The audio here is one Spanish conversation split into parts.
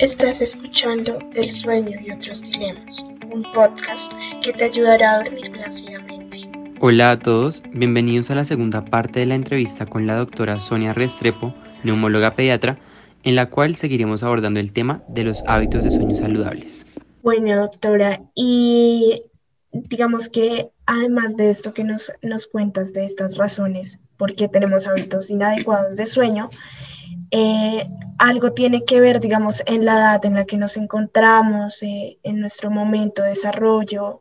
Estás escuchando Del sueño y otros dilemas, un podcast que te ayudará a dormir plácidamente. Hola a todos, bienvenidos a la segunda parte de la entrevista con la doctora Sonia Restrepo, neumóloga pediatra, en la cual seguiremos abordando el tema de los hábitos de sueño saludables. Bueno, doctora, y digamos que además de esto que nos, nos cuentas de estas razones por qué tenemos hábitos inadecuados de sueño, eh, algo tiene que ver, digamos, en la edad en la que nos encontramos, eh, en nuestro momento de desarrollo,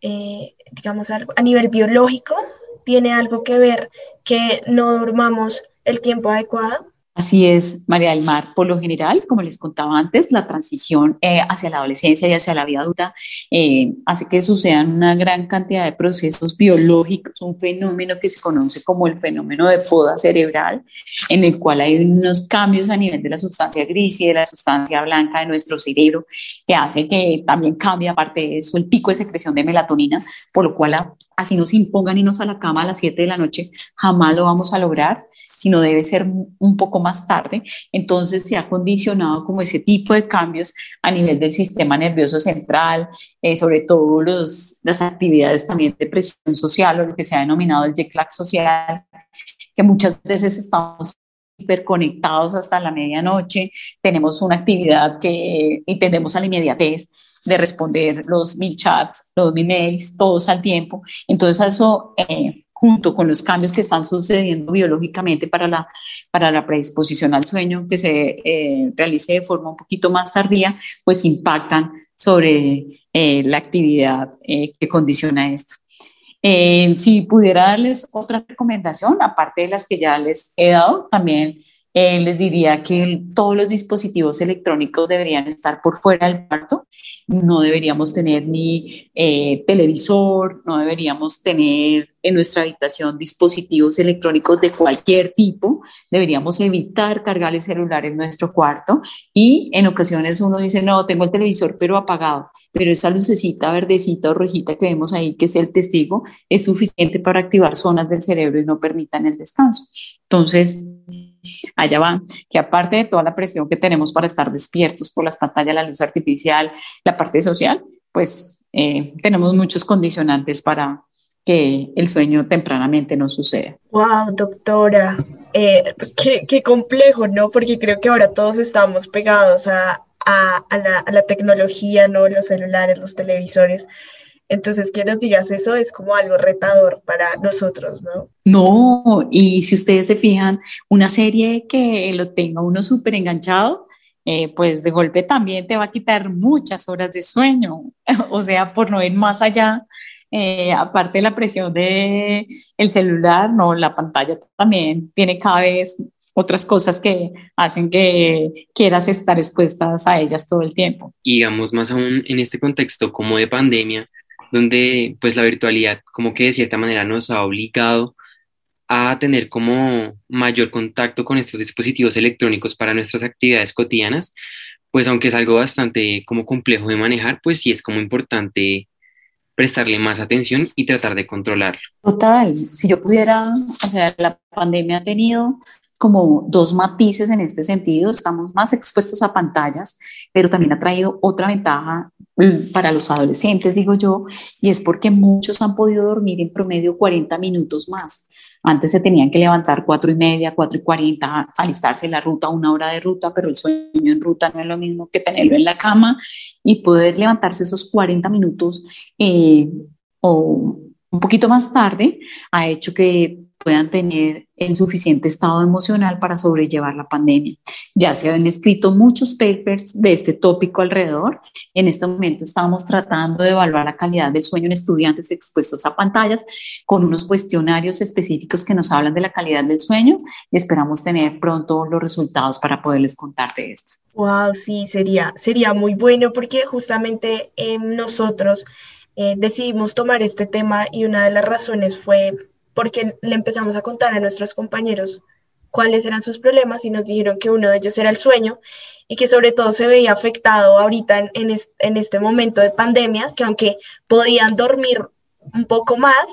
eh, digamos, a nivel biológico, tiene algo que ver que no dormamos el tiempo adecuado. Así es, María del Mar. Por lo general, como les contaba antes, la transición eh, hacia la adolescencia y hacia la vida adulta eh, hace que sucedan una gran cantidad de procesos biológicos, un fenómeno que se conoce como el fenómeno de poda cerebral, en el cual hay unos cambios a nivel de la sustancia gris y de la sustancia blanca de nuestro cerebro, que hace que también cambie, aparte de eso, el pico de secreción de melatonina, por lo cual así nos impongan irnos a la cama a las 7 de la noche, jamás lo vamos a lograr sino debe ser un poco más tarde. Entonces se ha condicionado como ese tipo de cambios a nivel del sistema nervioso central, eh, sobre todo los, las actividades también de presión social o lo que se ha denominado el jet lag social, que muchas veces estamos hiperconectados hasta la medianoche, tenemos una actividad que entendemos a la inmediatez, de responder los mil chats, los mil mails, todos al tiempo. Entonces eso eh, junto con los cambios que están sucediendo biológicamente para la, para la predisposición al sueño, que se eh, realice de forma un poquito más tardía, pues impactan sobre eh, la actividad que condiciona esto. si pudiera darles otra recomendación, aparte de las que ya les he dado, también les diría que todos los dispositivos electrónicos deberían estar por fuera del cuarto. No deberíamos tener ni eh, televisor, no deberíamos tener en nuestra habitación dispositivos electrónicos de cualquier tipo, deberíamos evitar cargar el celular en nuestro cuarto y en ocasiones uno dice, no, tengo el televisor pero apagado, pero esa lucecita verdecita o rojita que vemos ahí, que es el testigo, es suficiente para activar zonas del cerebro y no permitan el descanso. Entonces, allá va, que aparte de toda la presión que tenemos para estar despiertos por las pantallas, la luz artificial, la parte social, pues eh, tenemos muchos condicionantes para que el sueño tempranamente no suceda. Wow, doctora, eh, qué, qué, complejo, ¿no? Porque creo que ahora todos estamos pegados a, a, la, a la tecnología, ¿no? Los celulares, los televisores. Entonces, que nos digas eso es como algo retador para nosotros, ¿no? No, y si ustedes se fijan, una serie que lo tenga uno súper enganchado, eh, pues de golpe también te va a quitar muchas horas de sueño, o sea, por no ir más allá. Eh, aparte de la presión del el celular, no, la pantalla también tiene cada vez otras cosas que hacen que quieras estar expuestas a ellas todo el tiempo. Y digamos más aún en este contexto como de pandemia, donde pues la virtualidad como que de cierta manera nos ha obligado a tener como mayor contacto con estos dispositivos electrónicos para nuestras actividades cotidianas, pues aunque es algo bastante como complejo de manejar, pues sí es como importante prestarle más atención y tratar de controlarlo. Total, si yo pudiera, o sea, la pandemia ha tenido como dos matices en este sentido. Estamos más expuestos a pantallas, pero también ha traído otra ventaja para los adolescentes, digo yo, y es porque muchos han podido dormir en promedio 40 minutos más. Antes se tenían que levantar cuatro y media, cuatro y cuarenta, alistarse la ruta, una hora de ruta, pero el sueño en ruta no es lo mismo que tenerlo en la cama y poder levantarse esos 40 minutos eh, o un poquito más tarde ha hecho que puedan tener el suficiente estado emocional para sobrellevar la pandemia. Ya se han escrito muchos papers de este tópico alrededor. En este momento estamos tratando de evaluar la calidad del sueño en estudiantes expuestos a pantallas con unos cuestionarios específicos que nos hablan de la calidad del sueño y esperamos tener pronto los resultados para poderles contar de esto. Wow, sí, sería, sería muy bueno porque justamente eh, nosotros eh, decidimos tomar este tema y una de las razones fue porque le empezamos a contar a nuestros compañeros cuáles eran sus problemas y nos dijeron que uno de ellos era el sueño y que sobre todo se veía afectado ahorita en, este momento de pandemia, que aunque podían dormir un poco más,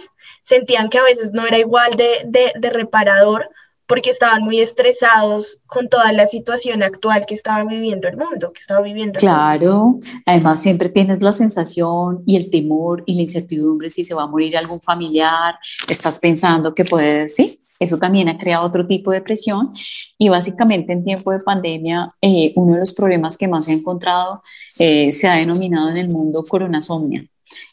sentían que a veces no era igual de, reparador porque estaban muy estresados con toda la situación actual que estaba viviendo el mundo, que estaba viviendo. claro, además siempre tienes la sensación y el temor y la incertidumbre si se va a morir algún familiar, estás pensando que puede, sí, eso también ha creado otro tipo de presión y básicamente en tiempo de pandemia eh, uno de los problemas que más se ha encontrado eh, se ha denominado en el mundo coronasomnia.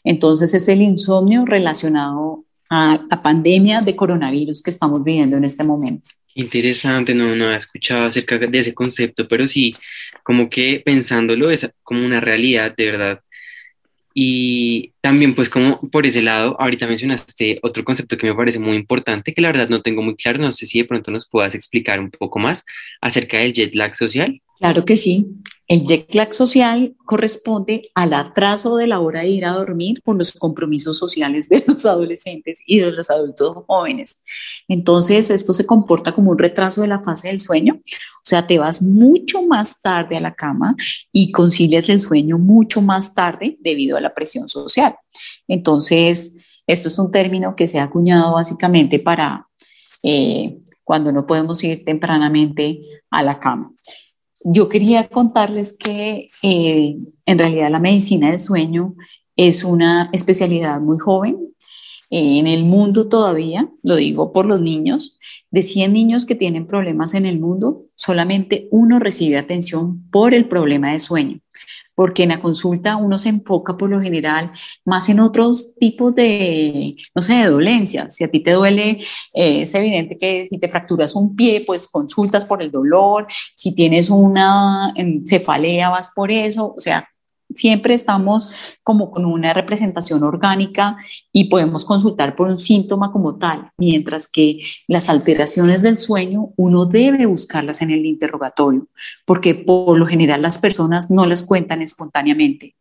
Entonces es el insomnio relacionado a la pandemia de coronavirus que estamos viviendo en este momento. Interesante, no, no he escuchado acerca de ese concepto, pero sí, como que pensándolo es como una realidad de verdad. Y también pues como por ese lado, ahorita mencionaste otro concepto que me parece muy importante, que la verdad no tengo muy claro, no sé si de pronto nos puedas explicar un poco más acerca del jet lag social. Claro que sí. El jet lag social corresponde al atraso de la hora de ir a dormir por los compromisos sociales de los adolescentes y de los adultos jóvenes. Entonces, esto se comporta como un retraso de la fase del sueño, o sea, te vas mucho más tarde a la cama y concilias el sueño mucho más tarde debido a la presión social. Entonces, esto es un término que se ha acuñado básicamente para eh, cuando no podemos ir tempranamente a la cama. Yo quería contarles que eh, en realidad la medicina del sueño es una especialidad muy joven. en el mundo todavía, lo digo por los niños, de 100 niños que tienen problemas en el mundo, solamente uno recibe atención por el problema de sueño porque en la consulta uno se enfoca por lo general más en otros tipos de, no sé, de dolencias. Si a ti te duele, eh, es evidente que si te fracturas un pie, pues consultas por el dolor. Si tienes una em, cefalea, vas por eso. O sea, siempre estamos como con una representación orgánica y podemos consultar por un síntoma como tal, mientras que las alteraciones del sueño uno debe buscarlas en el interrogatorio, porque por lo general las personas no las cuentan espontáneamente.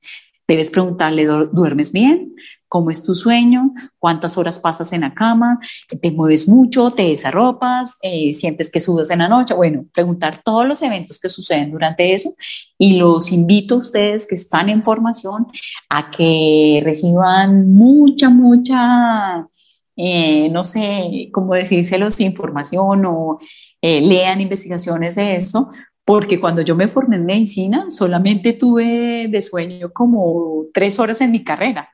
Debes preguntarle, ¿duermes bien? Cómo es tu sueño, cuántas horas pasas en la cama, te mueves mucho, te desarropas, eh, sientes que sudas en la noche. Bueno, preguntar todos los eventos que suceden durante eso y los invito a ustedes que están en formación a que reciban mucha, mucha, eh, no sé cómo decírselos, información o eh, lean investigaciones de eso, porque cuando yo me formé en medicina solamente tuve de sueño como tres horas en mi carrera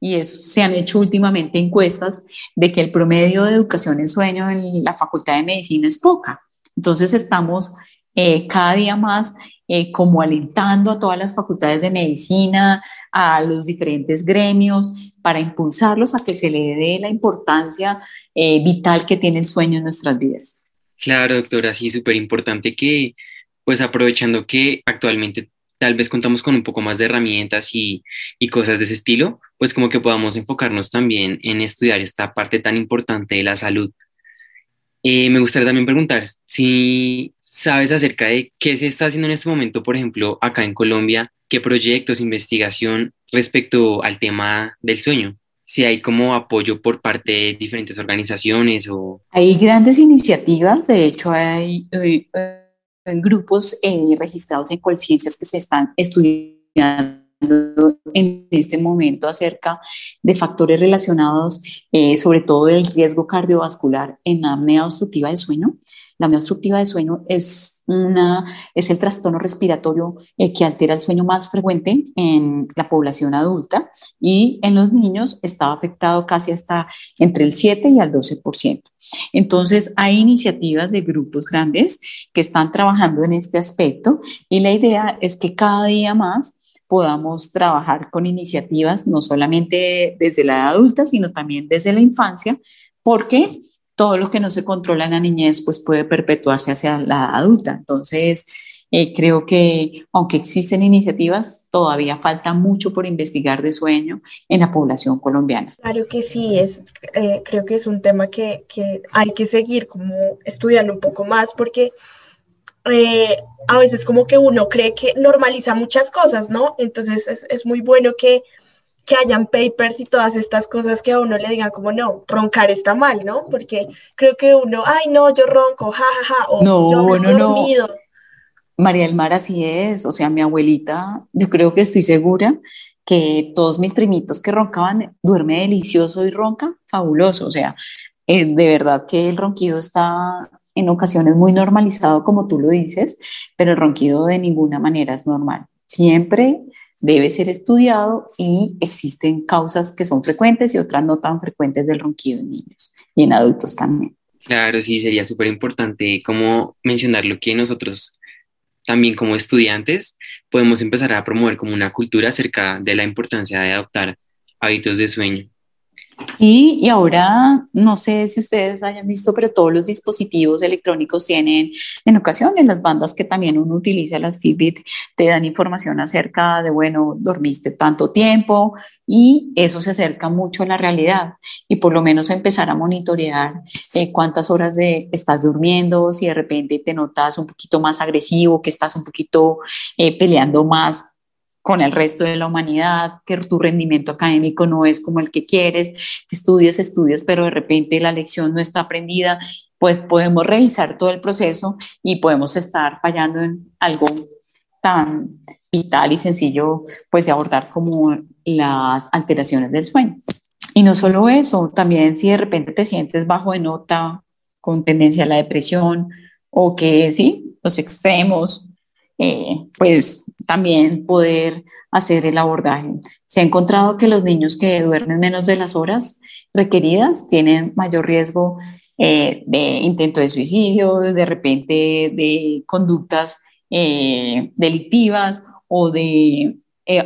y eso se han hecho últimamente encuestas de que el promedio de educación en sueño en la Facultad de Medicina es poca. Entonces estamos eh, cada día más eh, como alentando a todas las facultades de medicina, a los diferentes gremios, para impulsarlos a que se le dé la importancia eh, vital que tiene el sueño en nuestras vidas. Claro, doctora, sí, súper importante que, pues aprovechando que actualmente tal vez contamos con un poco más de herramientas y, y, cosas de ese estilo, pues como que podamos enfocarnos también en estudiar esta parte tan importante de la salud. Eh, me gustaría también preguntar si sabes acerca de qué se está haciendo en este momento, por ejemplo, acá en Colombia, qué proyectos, investigación respecto al tema del sueño. Si hay como apoyo por parte de diferentes organizaciones o... Hay grandes iniciativas, de hecho hay... Eh, grupos registrados en conciencias que se están estudiando en este momento acerca de factores relacionados eh, sobre todo del riesgo cardiovascular en apnea obstructiva de sueño. La apnea obstructiva de sueño es una, es el trastorno respiratorio eh, que altera el sueño más frecuente en la población adulta y en los niños está afectado casi hasta entre el 7 y el 12%. Entonces, hay iniciativas de grupos grandes que están trabajando en este aspecto y la idea es que cada día más podamos trabajar con iniciativas, no solamente desde la edad adulta, sino también desde la infancia, porque todo lo que no se controla en la niñez pues puede perpetuarse hacia la adulta. Entonces, eh, creo que aunque existen iniciativas, todavía falta mucho por investigar de sueño en la población colombiana. Claro que sí, es, eh, creo que es un tema que, que, hay que seguir como estudiando un poco más porque eh, a veces como que uno cree que normaliza muchas cosas, ¿no? Entonces es, es muy bueno que que hayan papers y todas estas cosas que a uno le digan como no, roncar está mal, ¿no? Porque creo que uno, ay no, yo ronco, jajaja, o no, yo no, dormido. No. María del Mar así es, o sea, mi abuelita, yo creo que estoy segura que todos mis primitos que roncaban, duerme delicioso y ronca, fabuloso, o sea, eh, de verdad que el ronquido está en ocasiones muy normalizado, como tú lo dices, pero el ronquido de ninguna manera es normal. Siempre debe ser estudiado y existen causas que son frecuentes y otras no tan frecuentes del ronquido en niños y en adultos también. Claro, sí, sería súper importante como mencionar lo que nosotros también como estudiantes podemos empezar a promover como una cultura acerca de la importancia de adoptar hábitos de sueño. Y, ahora, no sé si ustedes hayan visto, pero todos los dispositivos electrónicos tienen, en ocasiones, las bandas que también uno utiliza, las Fitbit, te dan información acerca de, bueno, dormiste tanto tiempo y eso se acerca mucho a la realidad. Y por lo menos empezar a monitorear eh, cuántas horas de, estás durmiendo, si de repente te notas un poquito más agresivo, que estás un poquito eh, peleando más con el resto de la humanidad, que tu rendimiento académico no es como el que quieres, estudias, estudias, pero de repente la lección no está aprendida, pues podemos revisar todo el proceso y podemos estar fallando en algo tan vital y sencillo, pues de abordar como las alteraciones del sueño. Y no solo eso, también si de repente te sientes bajo de nota, con tendencia a la depresión, o que sí, los extremos, eh, pues también poder hacer el abordaje. Se ha encontrado que los niños que duermen menos de las horas requeridas tienen mayor riesgo eh, de intento de suicidio, de repente de conductas eh, delictivas o de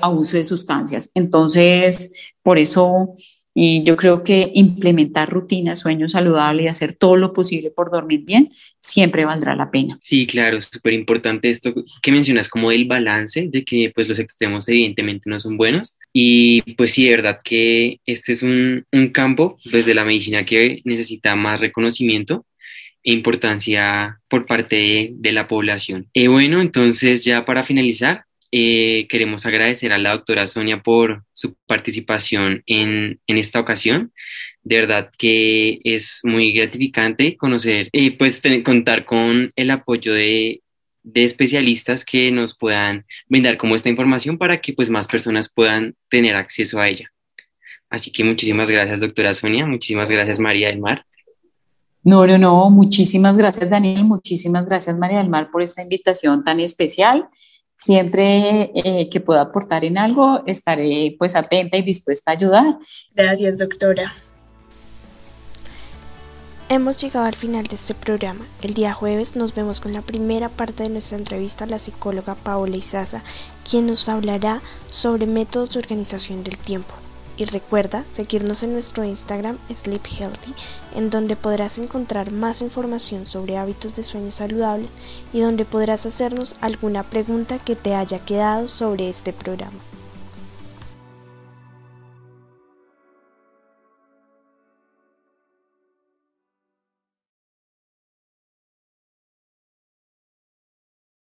abuso de sustancias. Entonces, por eso y yo creo que implementar rutinas, sueño saludable y hacer todo lo posible por dormir bien siempre valdrá la pena. Sí, claro, súper importante esto que mencionas como el balance de que pues los extremos evidentemente no son buenos y pues sí, de verdad que este es un, un campo desde la medicina que necesita más reconocimiento e importancia por parte de, la población. Y eh, bueno, entonces ya para finalizar, eh, queremos agradecer a la doctora Sonia por su participación en, en, esta ocasión. De verdad que es muy gratificante conocer y eh, pues contar con el apoyo de, de, especialistas que nos puedan brindar como esta información para que pues más personas puedan tener acceso a ella. Así que muchísimas gracias, doctora Sonia. Muchísimas gracias, María del Mar. No, no, no. Muchísimas gracias, Daniel. Muchísimas gracias, María del Mar, por esta invitación tan especial siempre eh, que pueda aportar en algo, estaré pues atenta y dispuesta a ayudar. Gracias, doctora. Hemos llegado al final de este programa. El día jueves nos vemos con la primera parte de nuestra entrevista a la psicóloga Paola Izaza, quien nos hablará sobre métodos de organización del tiempo. Y recuerda seguirnos en nuestro Instagram Sleep Healthy, en donde podrás encontrar más información sobre hábitos de sueño saludables y donde podrás hacernos alguna pregunta que te haya quedado sobre este programa.